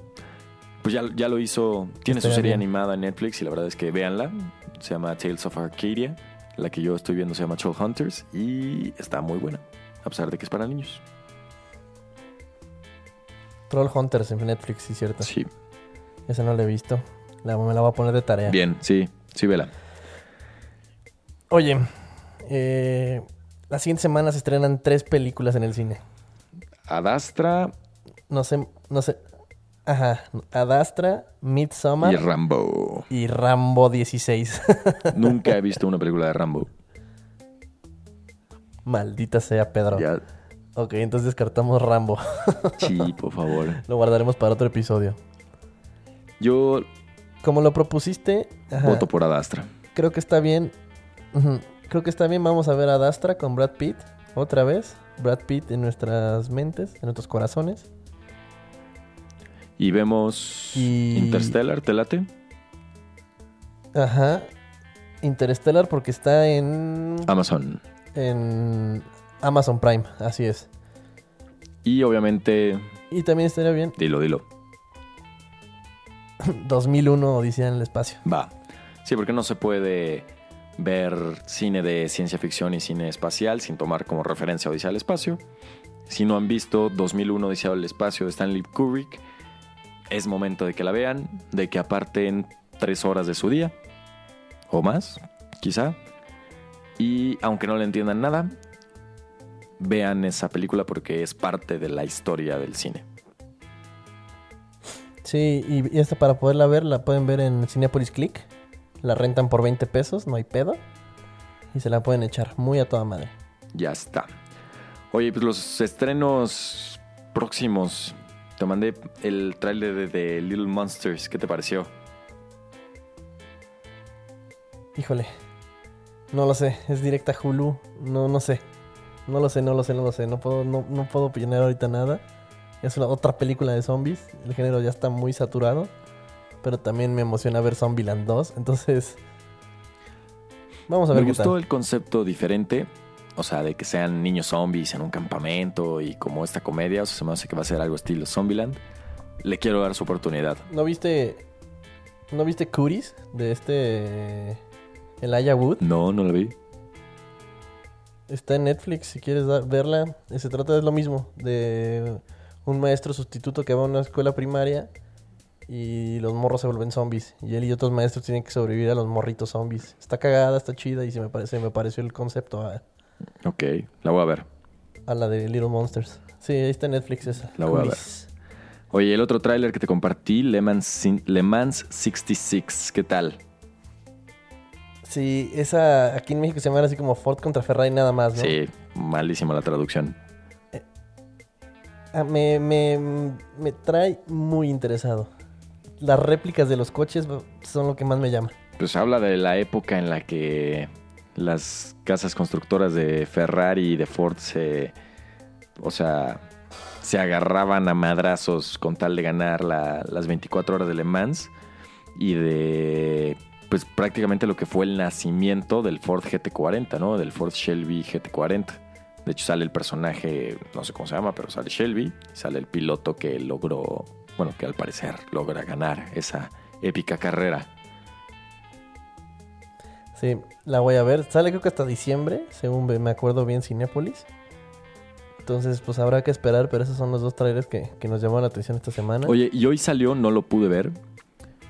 Pues ya, ya lo hizo, tiene su serie bien. animada en Netflix y la verdad es que véanla. Se llama Tales of Arcadia. La que yo estoy viendo se llama Troll Hunters y está muy buena, a pesar de que es para niños. Troll Hunters en Netflix, sí, cierto. Sí. Esa no la he visto. La, me la voy a poner de tarea. Bien, sí, sí, vela. Oye, eh, la siguiente semana se estrenan tres películas en el cine. Adastra No sé, no sé. Ajá. Adastra, Midsommar y Rambo. y Rambo 16. Nunca he visto una película de Rambo. Maldita sea, Pedro. Ya, Ok, entonces descartamos Rambo. sí, por favor. lo guardaremos para otro episodio. Yo Como lo propusiste, ajá, voto por Adastra. creo que está bien. Creo que está bien. Vamos a ver Adastra con Brad Pitt. Otra vez. Brad Pitt en nuestras mentes, en nuestros corazones. Y vemos Y- Interstellar, ¿te late? Ajá. Interstellar porque está en... Amazon. en Amazon Prime, así es. Y obviamente, Y también estaría bien dilo, dilo. 2001 Odisea en el espacio. Va. Sí, porque no se puede ver cine de ciencia ficción y cine espacial sin tomar como referencia Odisea al espacio. Si no han visto 2001 Odisea del Espacio de Stanley Kubrick, es momento de que la vean, de que aparten tres horas de su día, o más, quizá. Y aunque no le entiendan nada, vean esa película porque es parte de la historia del cine. Sí, y, esta para poderla ver, la pueden ver en Cinepolis Click. La rentan por 20 pesos, no hay pedo. Y se la pueden echar muy a toda madre. Ya está. Oye, pues los estrenos próximos. Te mandé el tráiler de, Little Monsters. ¿Qué te pareció? Híjole. No lo sé, es directa Hulu. No, no sé. No lo sé, no lo sé, no lo sé. No puedo, no, no puedo opinar ahorita nada. Es una otra película de zombies. El género ya está muy saturado. Pero también me emociona ver Zombieland 2. Entonces. Vamos a ver Me qué gustó tal. el concepto diferente. O sea, de que sean niños zombies en un campamento y como esta comedia. O sea, se me hace que va a ser algo estilo Zombieland. Le quiero dar su oportunidad. ¿No viste. ¿No viste Cuties? De este. Elijah Wood. No, no la vi. Está en Netflix si quieres verla. Eh, Se trata de lo mismo. De un maestro sustituto que va a una escuela primaria. Y los morros se vuelven zombies. Y él y otros maestros tienen que sobrevivir a los morritos zombies. Está cagada, está chida. Y se me, parece, me pareció el concepto a, Ok, la voy a ver. a la de Little Monsters. Sí, ahí está Netflix esa. La voy a ver. Oye, el otro tráiler que te compartí, Le Mans, Le Mans 66. ¿Qué tal? Sí, esa aquí en México se llama así como Ford contra Ferrari nada más, ¿no? Sí, malísima la traducción. Ah, me, me, me trae muy interesado. Las réplicas de los coches son lo que más me llama. Pues habla de la época en la que las casas constructoras de Ferrari y de Ford se. O sea, se agarraban a madrazos con tal de ganar la- las 24 horas de Le Mans y de. Pues prácticamente lo que fue el nacimiento del Ford GT40, ¿no? Del Ford Shelby GT40. De hecho, sale el personaje, no sé cómo se llama, pero sale Shelby. Sale el piloto que logró, bueno, que al parecer logra ganar esa épica carrera. Sí, la voy a ver. Sale creo que hasta diciembre, según me acuerdo bien, Cinépolis. Entonces, pues habrá que esperar, pero esos son los dos trailers que, que nos llamaron la atención esta semana. Oye, y hoy salió, no lo pude ver,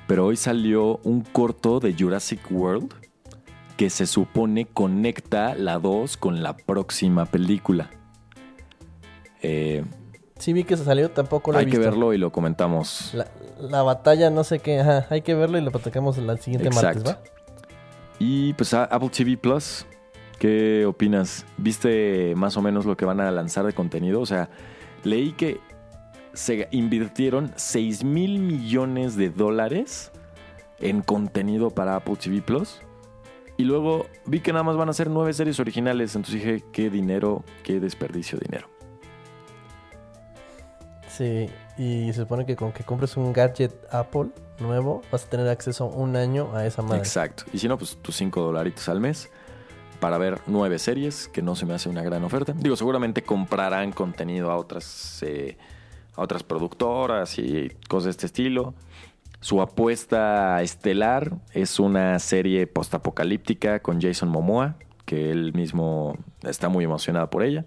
pero hoy salió un corto de Jurassic World que se supone conecta la 2 con la próxima película. Eh, Sí vi que se salió, tampoco lo he hay que visto. verlo y lo comentamos. La, la batalla, no sé qué, ajá, hay que verlo y lo platicamos el siguiente Exacto. martes, ¿va? Y pues Apple TV Plus, ¿qué opinas? ¿Viste más o menos lo que van a lanzar de contenido? O sea, leí que se invirtieron 6 mil millones de dólares en contenido para Apple TV Plus. Y luego vi que nada más van a ser nueve series originales. Entonces dije, qué dinero, qué desperdicio de dinero. Sí, y se supone que con que compres un gadget Apple nuevo, vas a tener acceso un año a esa madre. Exacto. Y si no, pues tus 5 dolaritos al mes para ver nueve series, que no se me hace una gran oferta. Digo, seguramente comprarán contenido a otras, eh, a otras productoras y cosas de este estilo. Su apuesta estelar es una serie postapocalíptica con Jason Momoa, que él mismo está muy emocionado por ella.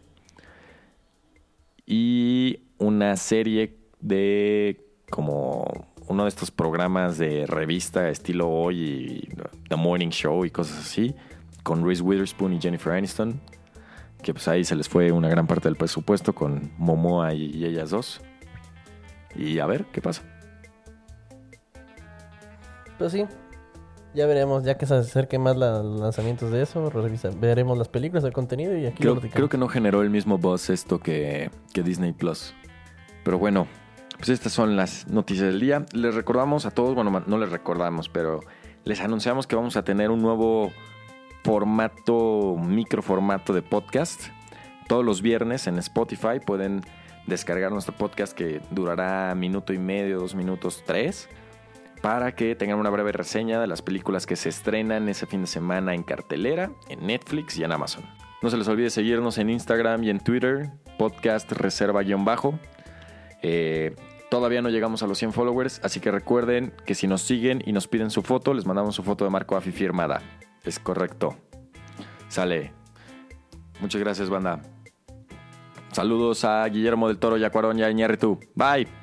Y una serie de como uno de estos programas de revista estilo Hoy y The Morning Show y cosas así, con Reese Witherspoon y Jennifer Aniston, que pues ahí se les fue una gran parte del presupuesto con Momoa y, ellas dos. Y a ver qué pasa. Pero sí, ya veremos, ya que se acerquen más la- los lanzamientos de eso, revisa- veremos las películas, el contenido y aquí Creo, lo creo que no generó el mismo buzz esto que, que Disney Plus. Pero bueno, pues estas son las noticias del día. Les recordamos a todos, bueno, no les recordamos, pero les anunciamos que vamos a tener un nuevo formato, microformato de podcast. Todos los viernes en Spotify pueden descargar nuestro podcast que durará minuto y medio, dos minutos, tres para que tengan una breve reseña de las películas que se estrenan ese fin de semana en cartelera, en Netflix y en Amazon. No se les olvide seguirnos en Instagram y en Twitter, podcast reserva-bajo. Eh, todavía no llegamos a los 100 followers, así que recuerden que si nos siguen y nos piden su foto, les mandamos su foto de Marco Afi firmada. Es correcto. Sale. Muchas gracias, banda. Saludos a Guillermo del Toro, Yacuarón y a. Bye.